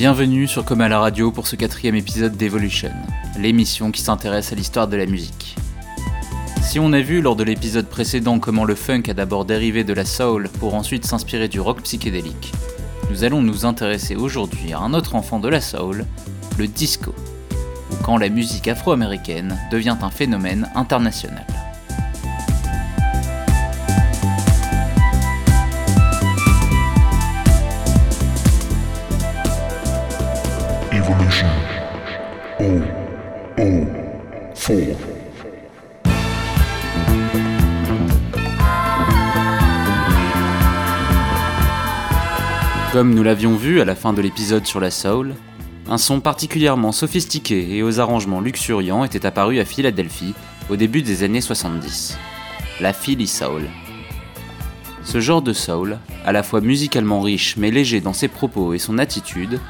Bienvenue sur Comme à la radio pour ce quatrième épisode d'Evolution, l'émission qui s'intéresse à l'histoire de la musique. Si on a vu lors de l'épisode précédent comment le funk a d'abord dérivé de la soul pour ensuite s'inspirer du rock psychédélique, nous allons nous intéresser aujourd'hui à un autre enfant de la soul, le disco, ou quand la musique afro-américaine devient un phénomène international. Comme nous l'avions vu à la fin de l'épisode sur la soul, un son particulièrement sophistiqué et aux arrangements luxuriants était apparu à Philadelphie au début des années 70. La Philly Soul. Ce genre de soul, à la fois musicalement riche mais léger dans ses propos et son attitude,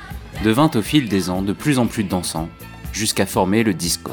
devint au fil des ans de plus en plus dansant, jusqu'à former le disco.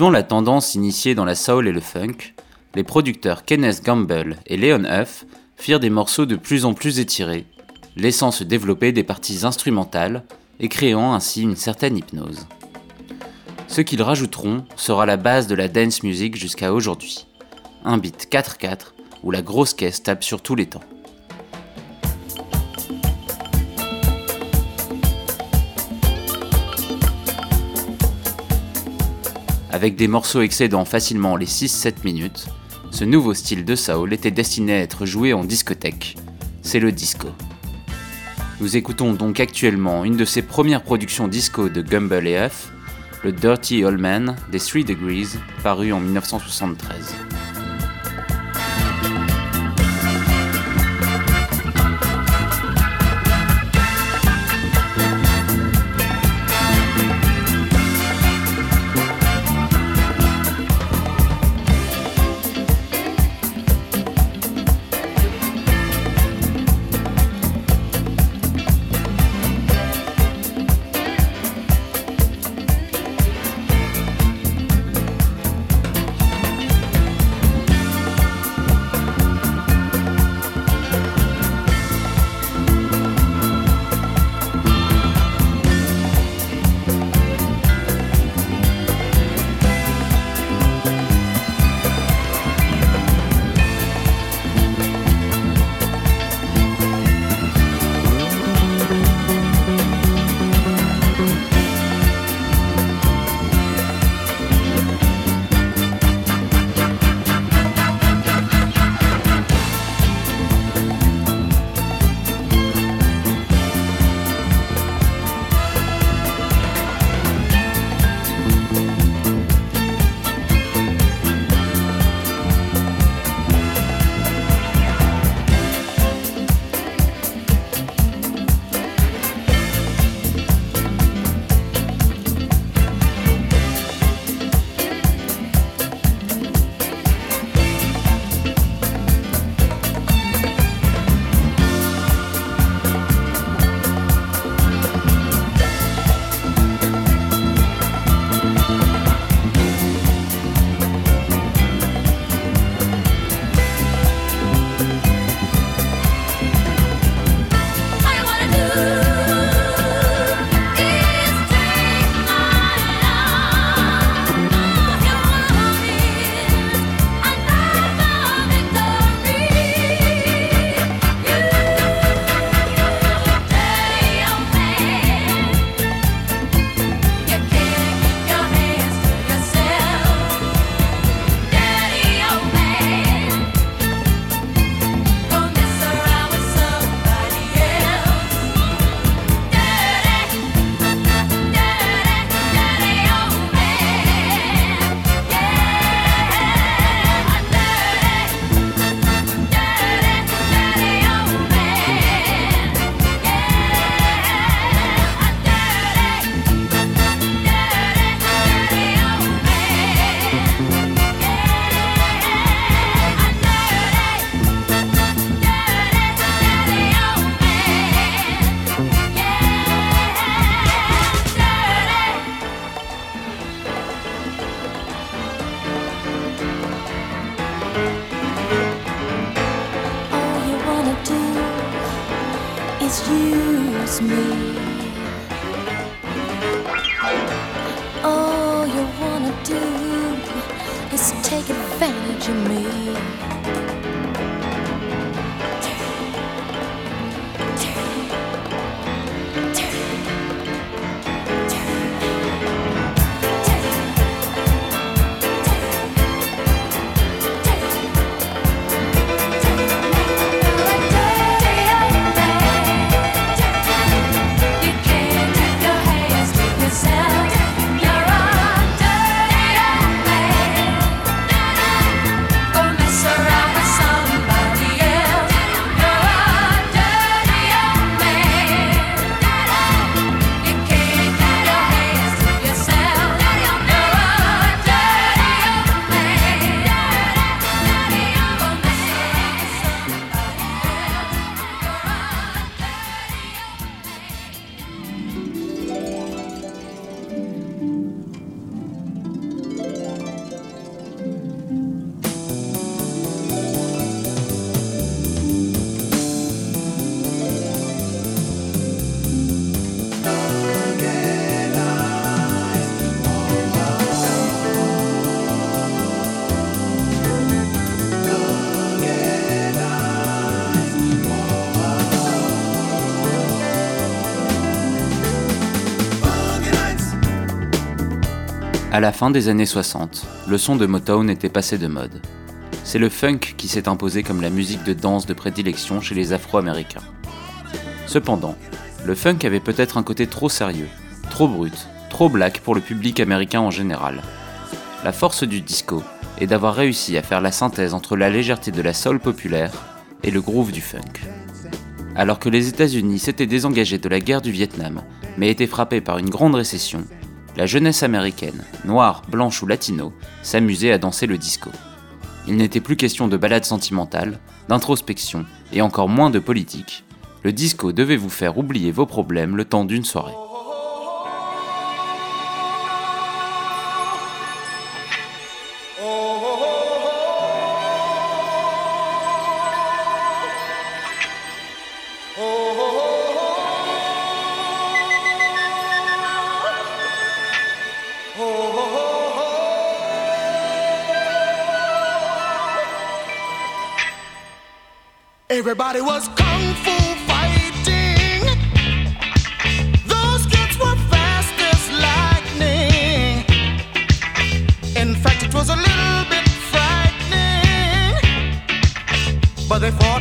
Suivant la tendance initiée dans la soul et le funk, les producteurs Kenneth Gamble et Leon Huff firent des morceaux de plus en plus étirés, laissant se développer des parties instrumentales et créant ainsi une certaine hypnose. Ce qu'ils rajouteront sera la base de la dance music jusqu'à aujourd'hui. Un beat 4-4 où la grosse caisse tape sur tous les temps. Avec des morceaux excédant facilement les 6-7 minutes, ce nouveau style de soul était destiné à être joué en discothèque. C'est le disco. Nous écoutons donc actuellement une de ses premières productions disco de Gumble et Huff, le Dirty Old Man des 3 Degrees, paru en 1973. À la fin des années 60, le son de Motown était passé de mode. C'est le funk qui s'est imposé comme la musique de danse de prédilection chez les Afro-Américains. Cependant, le funk avait peut-être un côté trop sérieux, trop brut, trop black pour le public américain en général. La force du disco est d'avoir réussi à faire la synthèse entre la légèreté de la soul populaire et le groove du funk. Alors que les États-Unis s'étaient désengagés de la guerre du Vietnam, mais étaient frappés par une grande récession, la jeunesse américaine, noire, blanche ou latino, s'amusait à danser le disco. Il n'était plus question de balades sentimentales, d'introspection et encore moins de politique. Le disco devait vous faire oublier vos problèmes le temps d'une soirée. Everybody was kung fu fighting. Those kids were fast as lightning. In fact, it was a little bit frightening. But they fought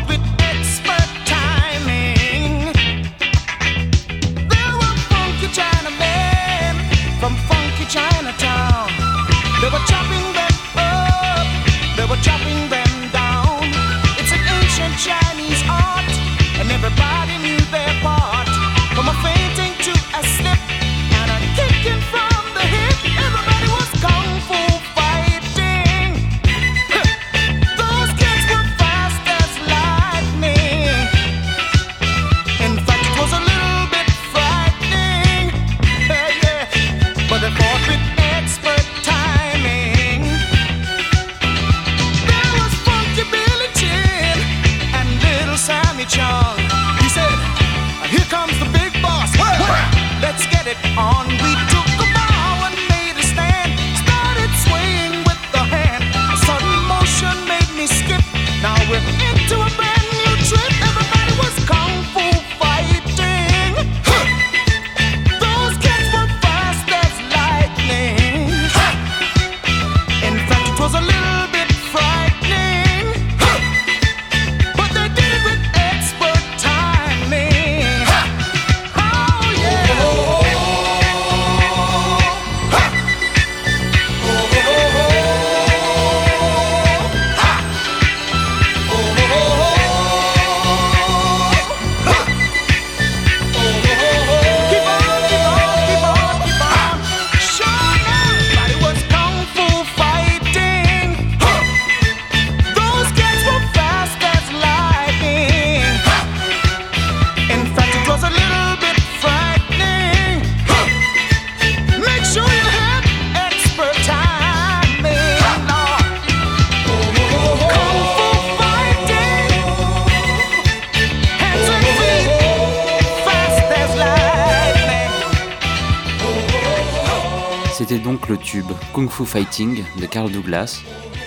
Kung Fu Fighting de Carl Douglas,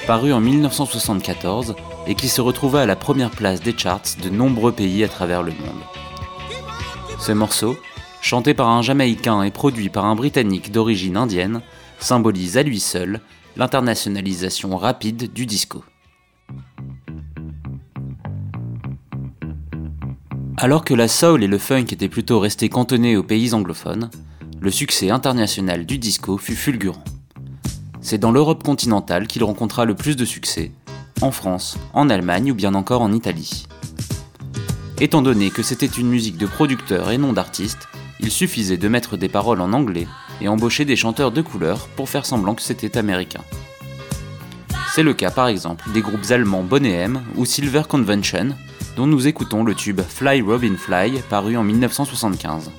paru en 1974 et qui se retrouvait à la première place des charts de nombreux pays à travers le monde. Ce morceau, chanté par un Jamaïcain et produit par un Britannique d'origine indienne, symbolise à lui seul l'internationalisation rapide du disco. Alors que la soul et le funk étaient plutôt restés cantonnés aux pays anglophones, le succès international du disco fut fulgurant. C'est dans l'Europe continentale qu'il rencontra le plus de succès, en France, en Allemagne ou bien encore en Italie. Étant donné que c'était une musique de producteurs et non d'artistes, il suffisait de mettre des paroles en anglais et embaucher des chanteurs de couleur pour faire semblant que c'était américain. C'est le cas par exemple des groupes allemands Bonnet M ou Silver Convention, dont nous écoutons le tube Fly Robin Fly paru en 1975.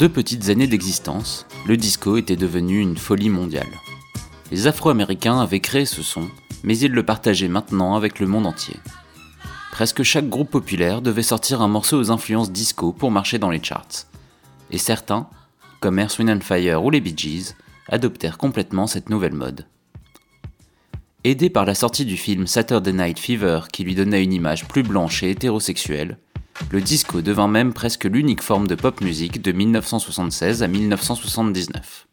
Deux petites années d'existence, le disco était devenu une folie mondiale. Les Afro-Américains avaient créé ce son, mais ils le partageaient maintenant avec le monde entier. Presque chaque groupe populaire devait sortir un morceau aux influences disco pour marcher dans les charts. Et certains, comme Air Wind Fire ou les Bee Gees, adoptèrent complètement cette nouvelle mode. Aidé par la sortie du film Saturday Night Fever qui lui donnait une image plus blanche et hétérosexuelle, le disco devint même presque l'unique forme de pop musique de 1976 à 1979.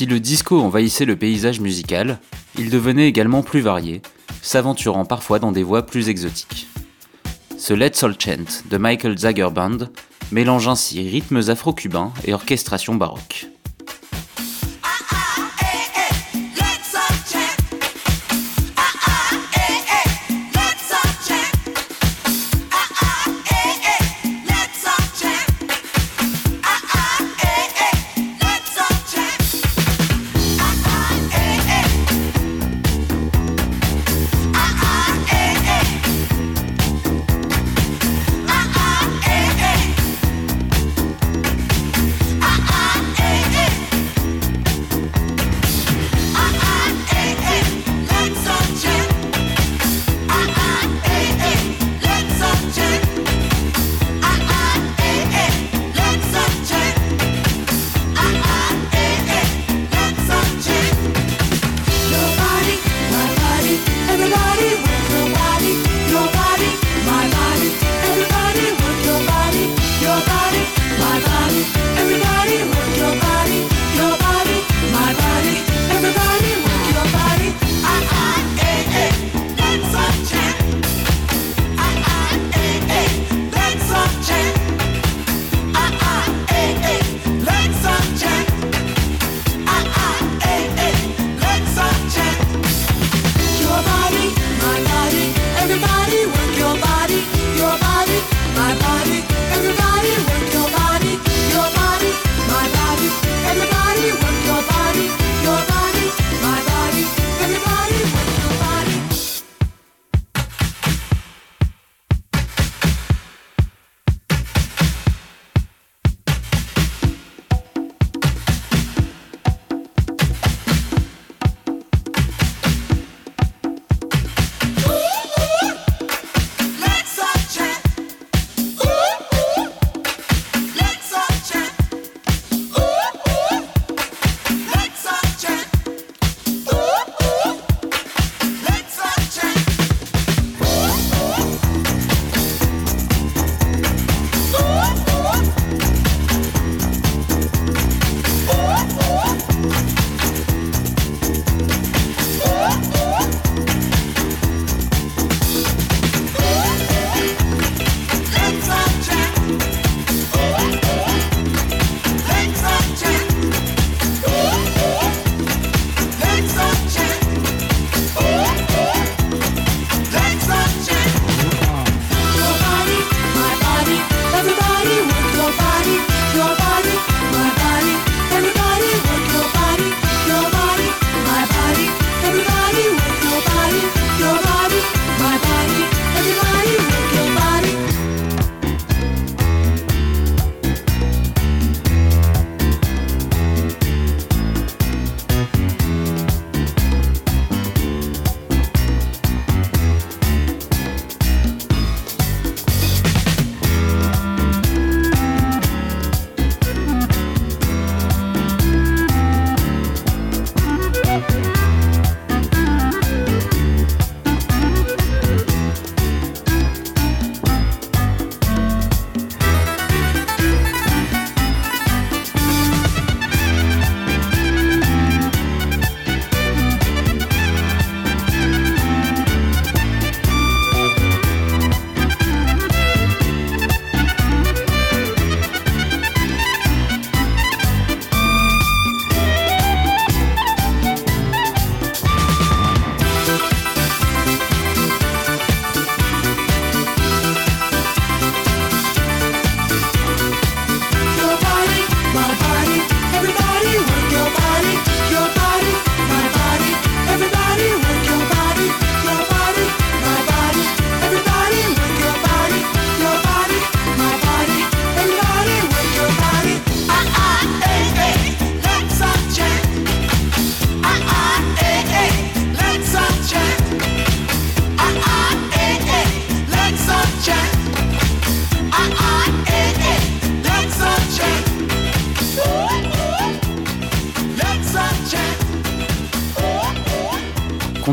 Si le disco envahissait le paysage musical, il devenait également plus varié, s'aventurant parfois dans des voies plus exotiques. Ce Let's All Chant de Michael Zager Band mélange ainsi rythmes afro-cubains et orchestration baroque.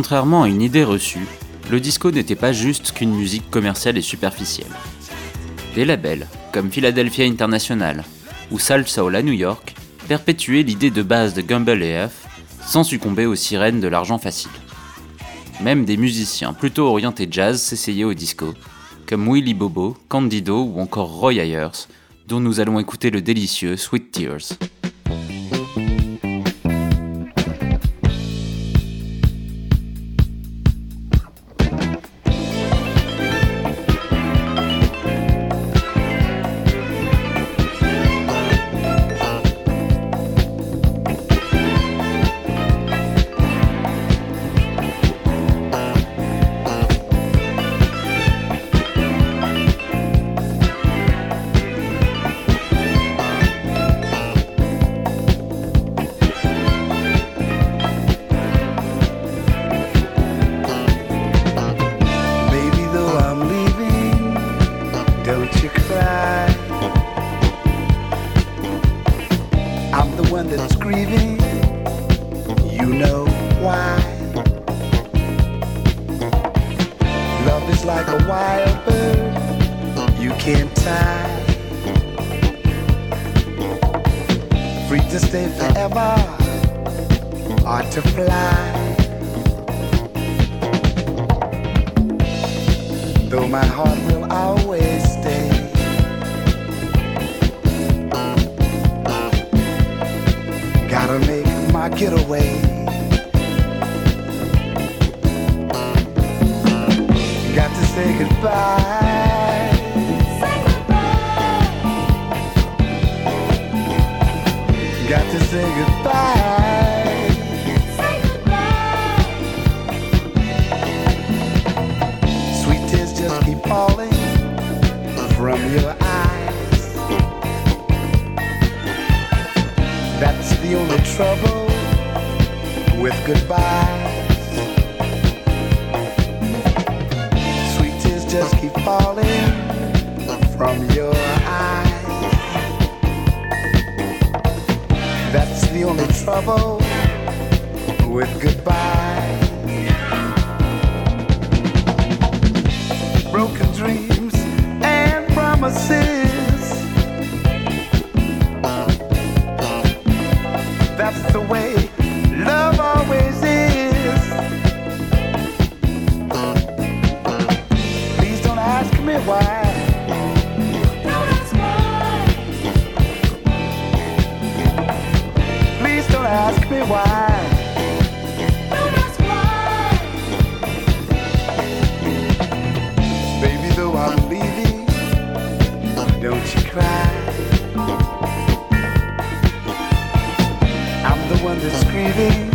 Contrairement à une idée reçue, le disco n'était pas juste qu'une musique commerciale et superficielle. Des labels, comme Philadelphia International ou Salt Soul à New York, perpétuaient l'idée de base de Gumbel et sans succomber aux sirènes de l'argent facile. Même des musiciens plutôt orientés jazz s'essayaient au disco, comme Willy Bobo, Candido ou encore Roy Ayers, dont nous allons écouter le délicieux Sweet Tears. Trouble with goodbyes. Sweet tears just keep falling from your eyes. That's the only trouble with goodbyes. broken dreams and promises. Baby, though I'm leaving, don't you cry. One that's grieving,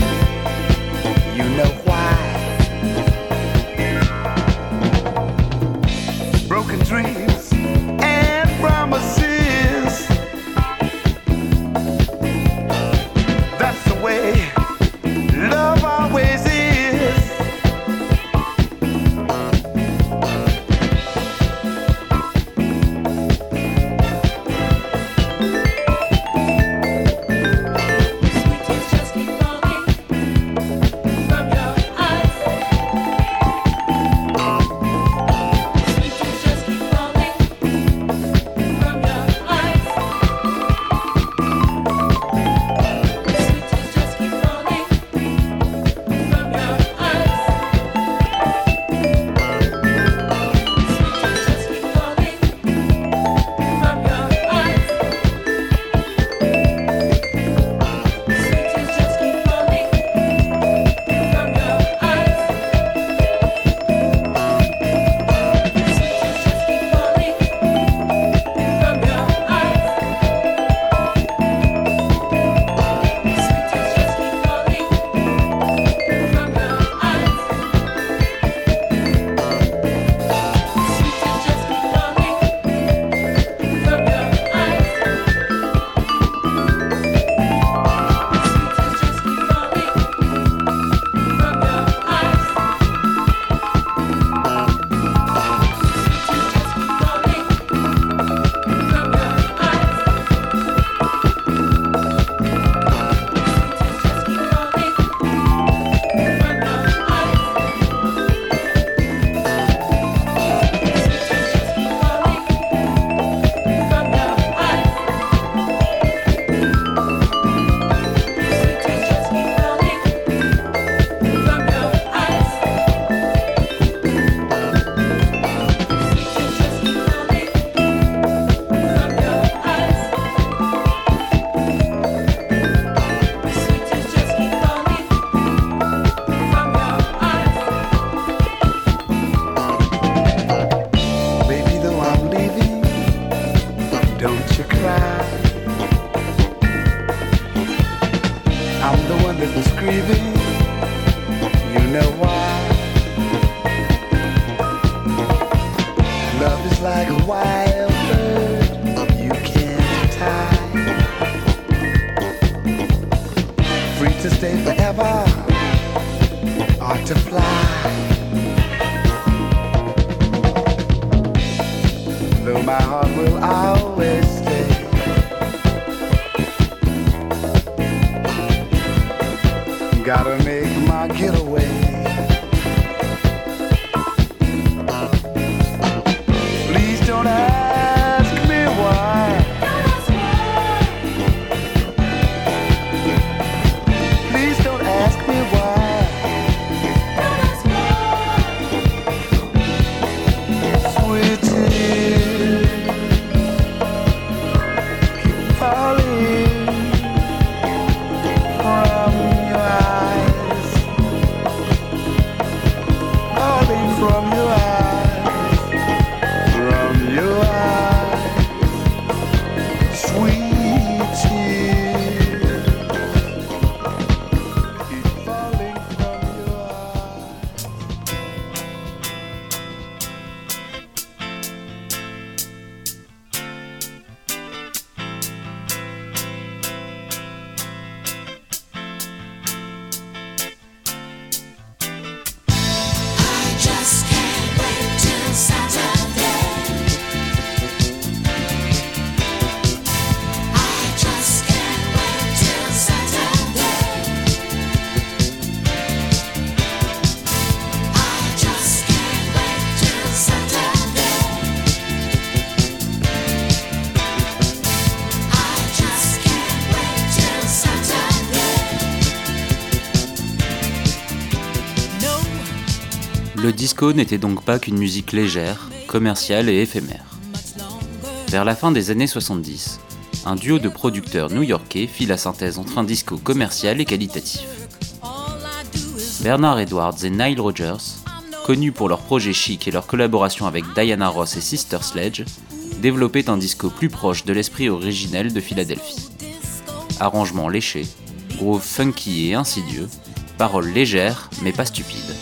Le disco n'était donc pas qu'une musique légère, commerciale et éphémère. Vers la fin des années 70, un duo de producteurs new-yorkais fit la synthèse entre un disco commercial et qualitatif. Bernard Edwards et Nile Rodgers, connus pour leurs projets chic et leur collaboration avec Diana Ross et Sister Sledge, développaient un disco plus proche de l'esprit originel de Philadelphie. Arrangements léchés, groove funky et insidieux, paroles légères mais pas stupides.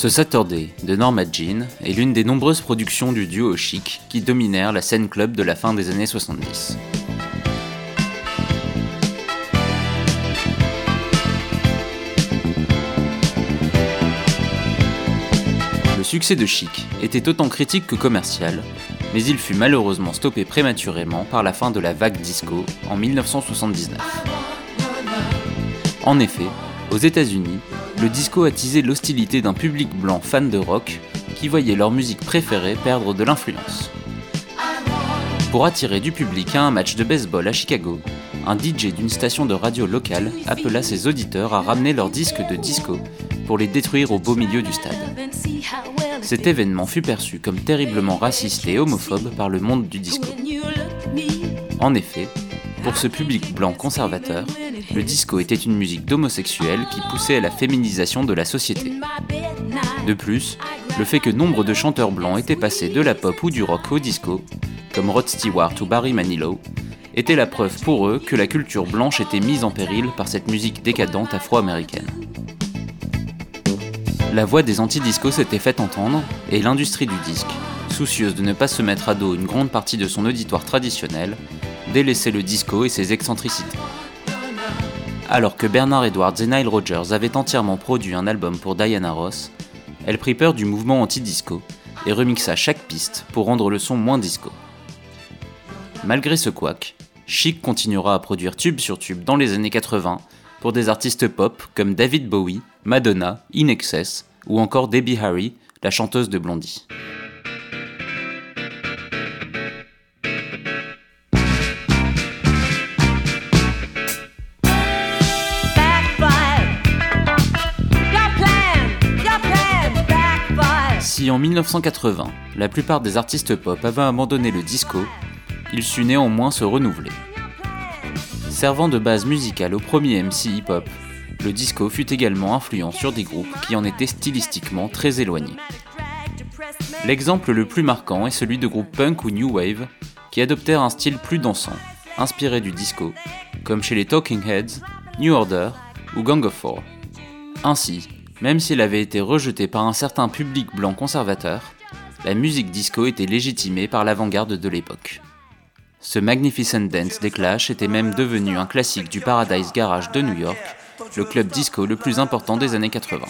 Ce Saturday de Norma Jean est l'une des nombreuses productions du duo Chic qui dominèrent la scène club de la fin des années 70. Le succès de Chic était autant critique que commercial, mais il fut malheureusement stoppé prématurément par la fin de la vague disco en 1979. En effet, aux États-Unis, le disco attisait l'hostilité d'un public blanc fan de rock qui voyait leur musique préférée perdre de l'influence. Pour attirer du public à un match de baseball à Chicago, un DJ d'une station de radio locale appela ses auditeurs à ramener leurs disques de disco pour les détruire au beau milieu du stade. Cet événement fut perçu comme terriblement raciste et homophobe par le monde du disco. En effet, pour ce public blanc conservateur, le disco était une musique d'homosexuels qui poussait à la féminisation de la société. De plus, le fait que nombre de chanteurs blancs étaient passés de la pop ou du rock au disco, comme Rod Stewart ou Barry Manilow, était la preuve pour eux que la culture blanche était mise en péril par cette musique décadente afro-américaine. La voix des anti-disco s'était faite entendre, et l'industrie du disque, soucieuse de ne pas se mettre à dos une grande partie de son auditoire traditionnel, délaissait le disco et ses excentricités. Alors que Bernard Edwards et Nile Rodgers avaient entièrement produit un album pour Diana Ross, elle prit peur du mouvement anti-disco et remixa chaque piste pour rendre le son moins disco. Malgré ce couac, Chic continuera à produire tube sur tube dans les années 80 pour des artistes pop comme David Bowie, Madonna, In Excess ou encore Debbie Harry, la chanteuse de Blondie. En 1980, la plupart des artistes pop avaient abandonné le disco, il sut néanmoins se renouveler. Servant de base musicale au premier MC hip-hop, le disco fut également influent sur des groupes qui en étaient stylistiquement très éloignés. L'exemple le plus marquant est celui de groupes punk ou new wave qui adoptèrent un style plus dansant, inspiré du disco, comme chez les Talking Heads, New Order ou Gang of Four. Ainsi, même s'il avait été rejeté par un certain public blanc conservateur, la musique disco était légitimée par l'avant-garde de l'époque. Ce Magnificent Dance des Clash était même devenu un classique du Paradise Garage de New York, le club disco le plus important des années 80.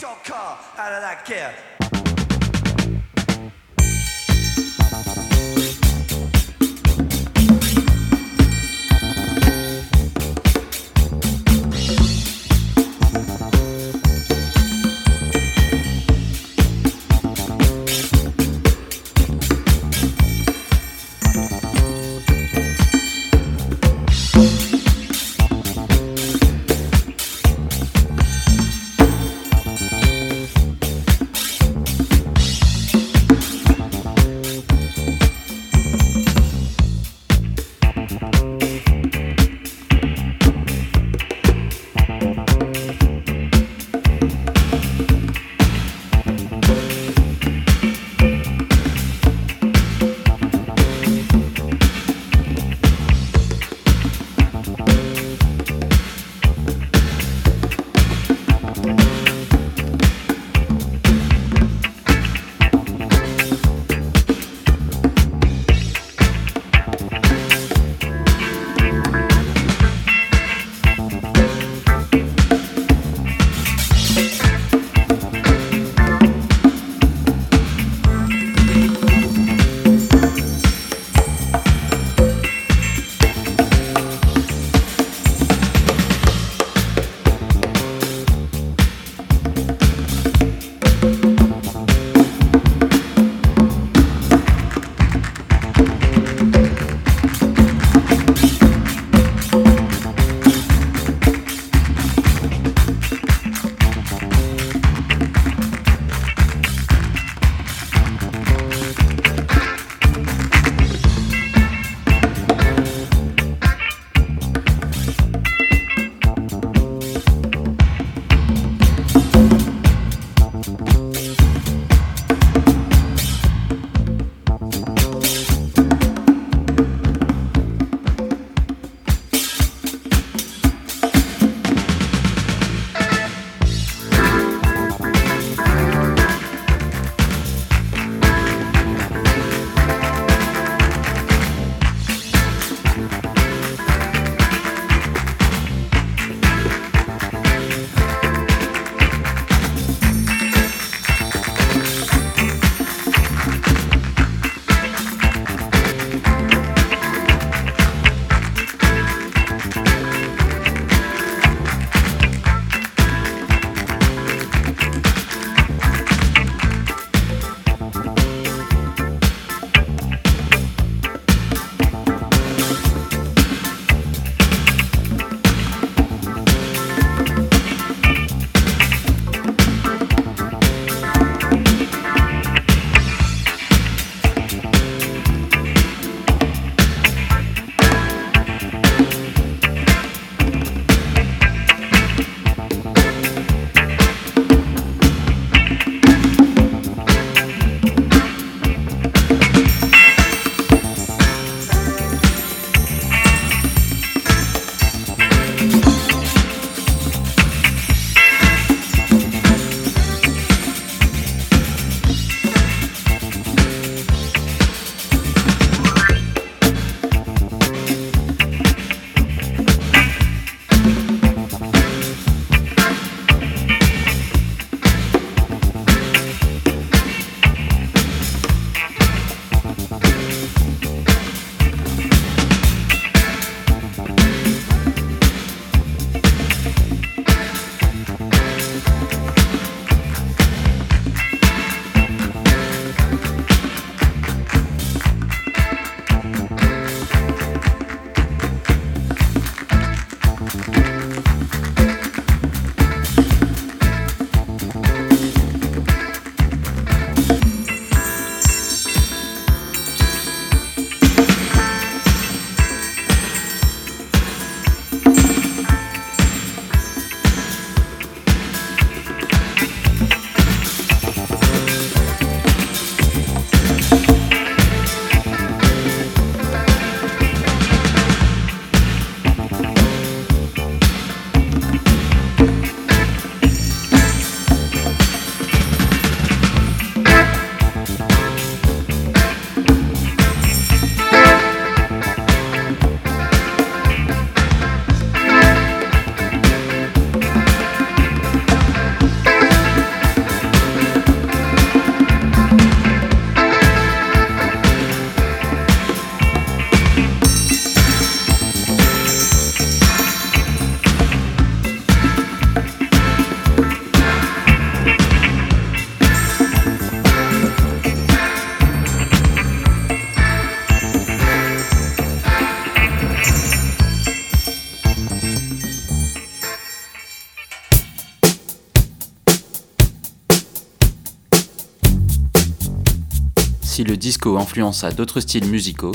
Disco influença d'autres styles musicaux,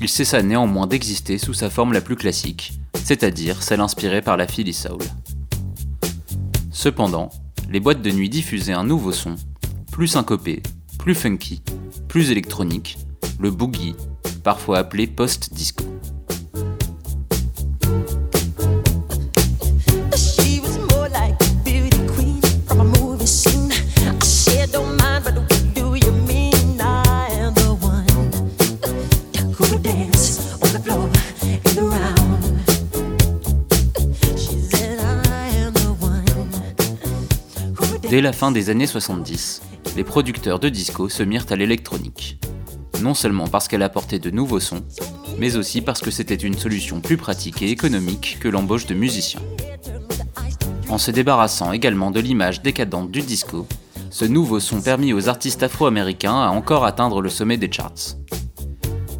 il cessa néanmoins d'exister sous sa forme la plus classique, c'est-à-dire celle inspirée par la Philly Soul. Cependant, les boîtes de nuit diffusaient un nouveau son, plus syncopé, plus funky, plus électronique, le boogie, parfois appelé post-disco. Dès la fin des années 70, les producteurs de disco se mirent à l'électronique. Non seulement parce qu'elle apportait de nouveaux sons, mais aussi parce que c'était une solution plus pratique et économique que l'embauche de musiciens. En se débarrassant également de l'image décadente du disco, ce nouveau son permit aux artistes afro-américains à encore atteindre le sommet des charts.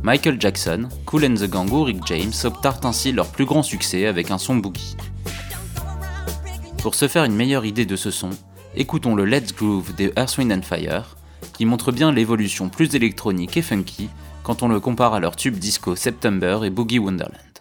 Michael Jackson, Cool and the Gang ou Rick James obtinrent ainsi leur plus grand succès avec un son boogie. Pour se faire une meilleure idée de ce son, écoutons le Let's Groove des Earth, Wind and Fire, qui montre bien l'évolution plus électronique et funky quand on le compare à leur tube disco September et Boogie Wonderland.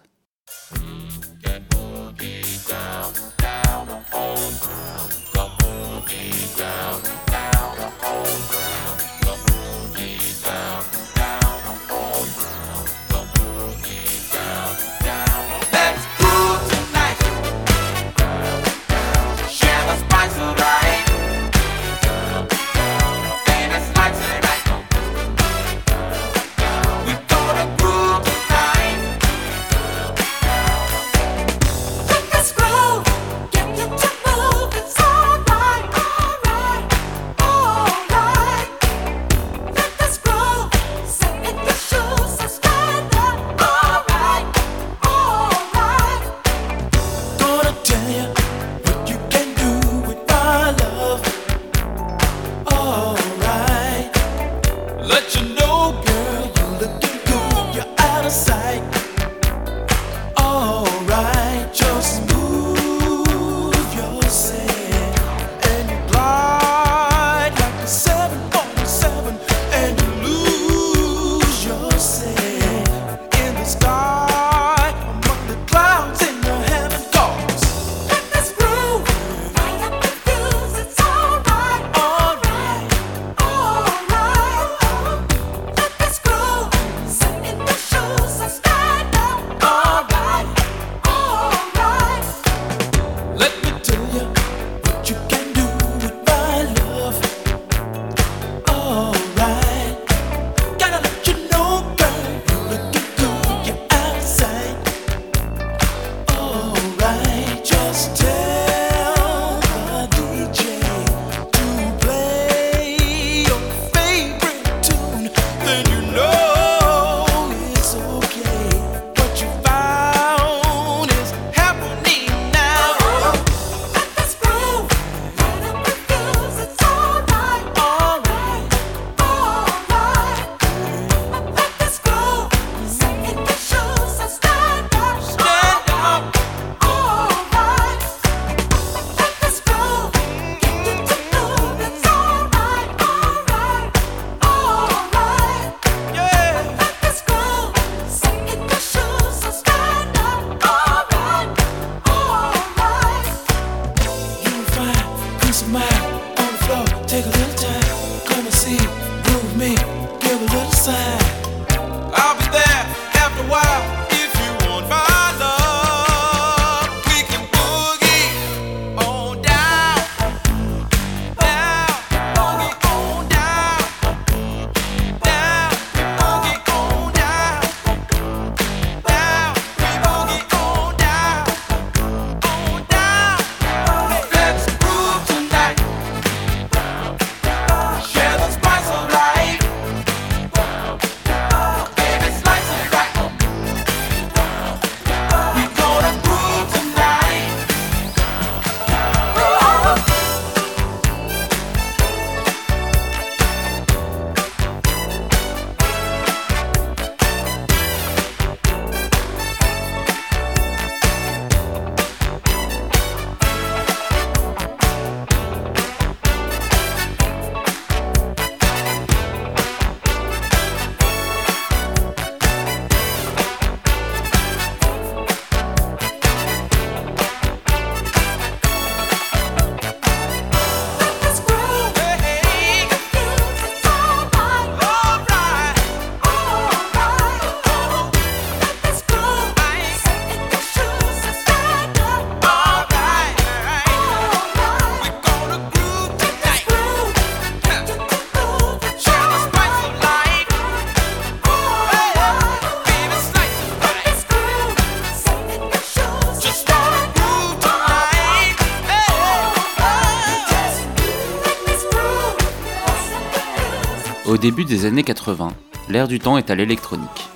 Début des années 80, l'ère du temps est à l'électronique.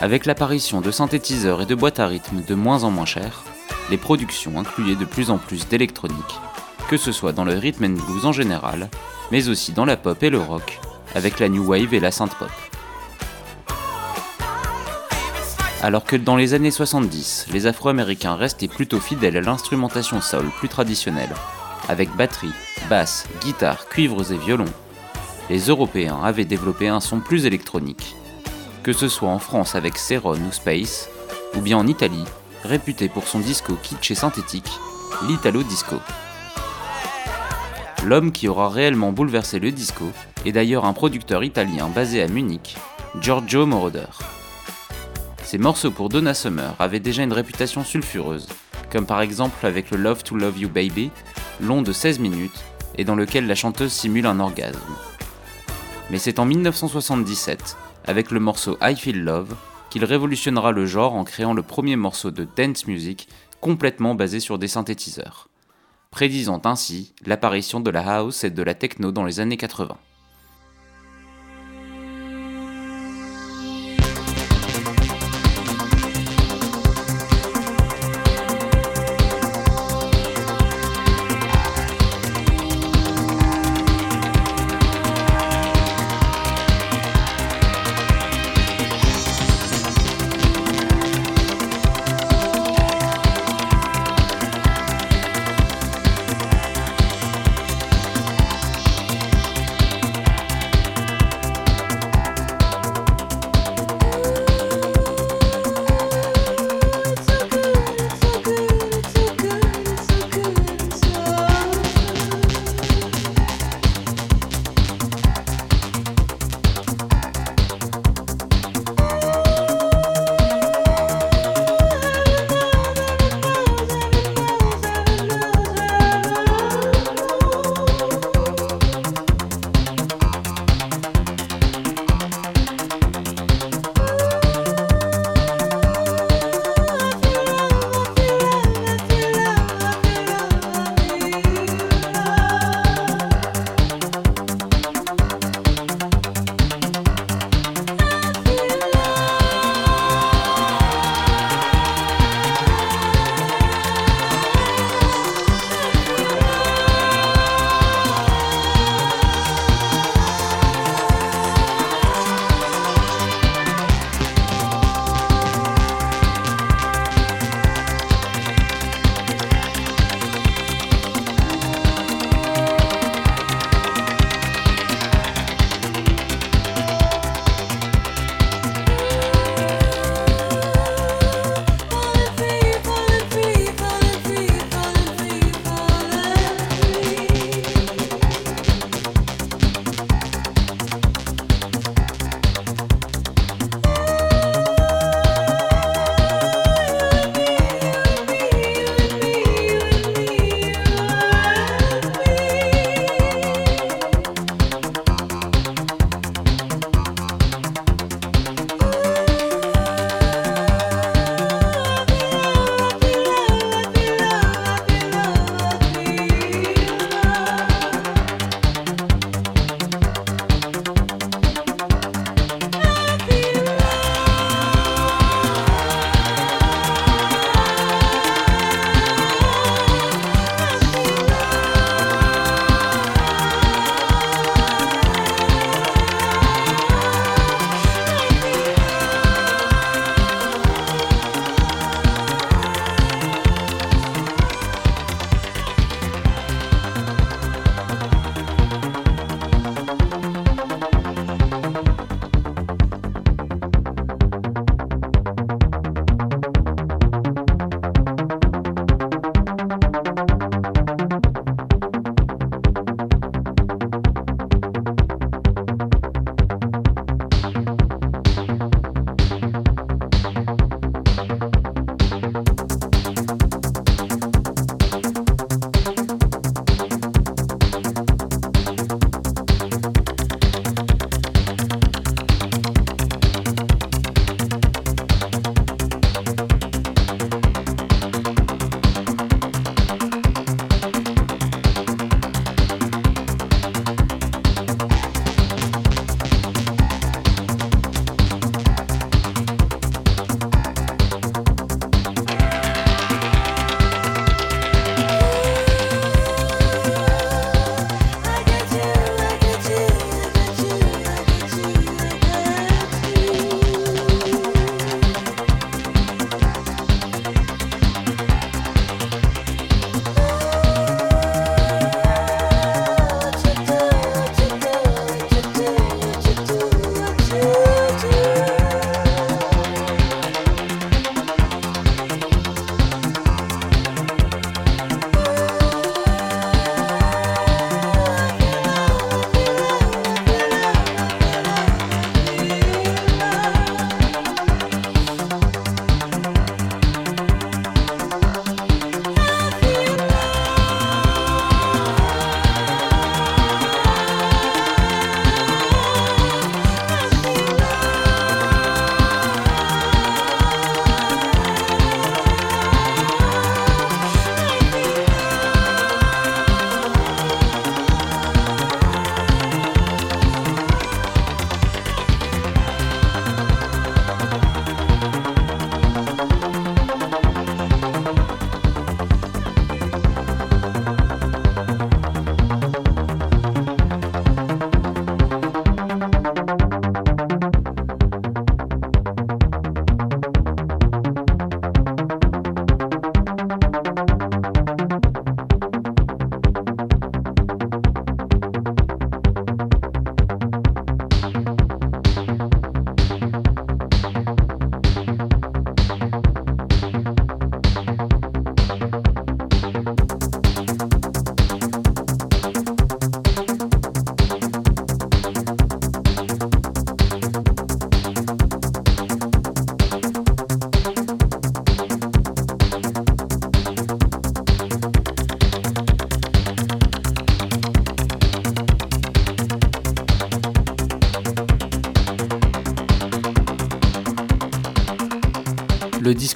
Avec l'apparition de synthétiseurs et de boîtes à rythme de moins en moins chères, les productions incluaient de plus en plus d'électronique, que ce soit dans le rhythm and blues en général, mais aussi dans la pop et le rock, avec la new wave et la synth pop. Alors que dans les années 70, les Afro-Américains restaient plutôt fidèles à l'instrumentation soul plus traditionnelle, avec batterie, basse, guitare, cuivres et violons, les Européens avaient développé un son plus électronique, que ce soit en France avec Ceron ou Space, ou bien en Italie, réputé pour son disco kitsch et synthétique, l'Italo Disco. L'homme qui aura réellement bouleversé le disco est d'ailleurs un producteur italien basé à Munich, Giorgio Moroder. Ses morceaux pour Donna Summer avaient déjà une réputation sulfureuse, comme par exemple avec le Love to Love You Baby, long de 16 minutes, et dans lequel la chanteuse simule un orgasme. Mais c'est en 1977, avec le morceau I Feel Love, qu'il révolutionnera le genre en créant le premier morceau de dance music complètement basé sur des synthétiseurs, prédisant ainsi l'apparition de la house et de la techno dans les années 80.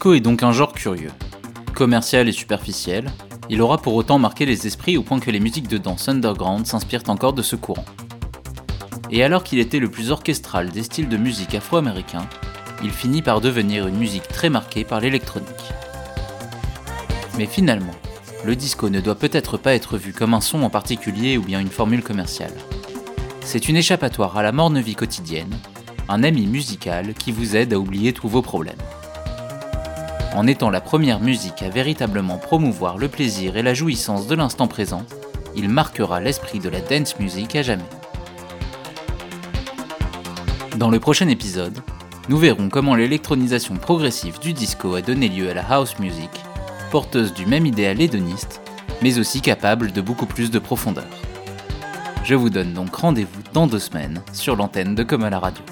Disco est donc un genre curieux. Commercial et superficiel, il aura pour autant marqué les esprits au point que les musiques de danse underground s'inspirent encore de ce courant. Et alors qu'il était le plus orchestral des styles de musique afro-américains, il finit par devenir une musique très marquée par l'électronique. Mais finalement, le disco ne doit peut-être pas être vu comme un son en particulier ou bien une formule commerciale. C'est une échappatoire à la morne vie quotidienne, un ami musical qui vous aide à oublier tous vos problèmes. En étant la première musique à véritablement promouvoir le plaisir et la jouissance de l'instant présent, il marquera l'esprit de la dance music à jamais. Dans le prochain épisode, nous verrons comment l'électronisation progressive du disco a donné lieu à la house music, porteuse du même idéal hédoniste, mais aussi capable de beaucoup plus de profondeur. Je vous donne donc rendez-vous dans deux semaines sur l'antenne de Comme à la radio.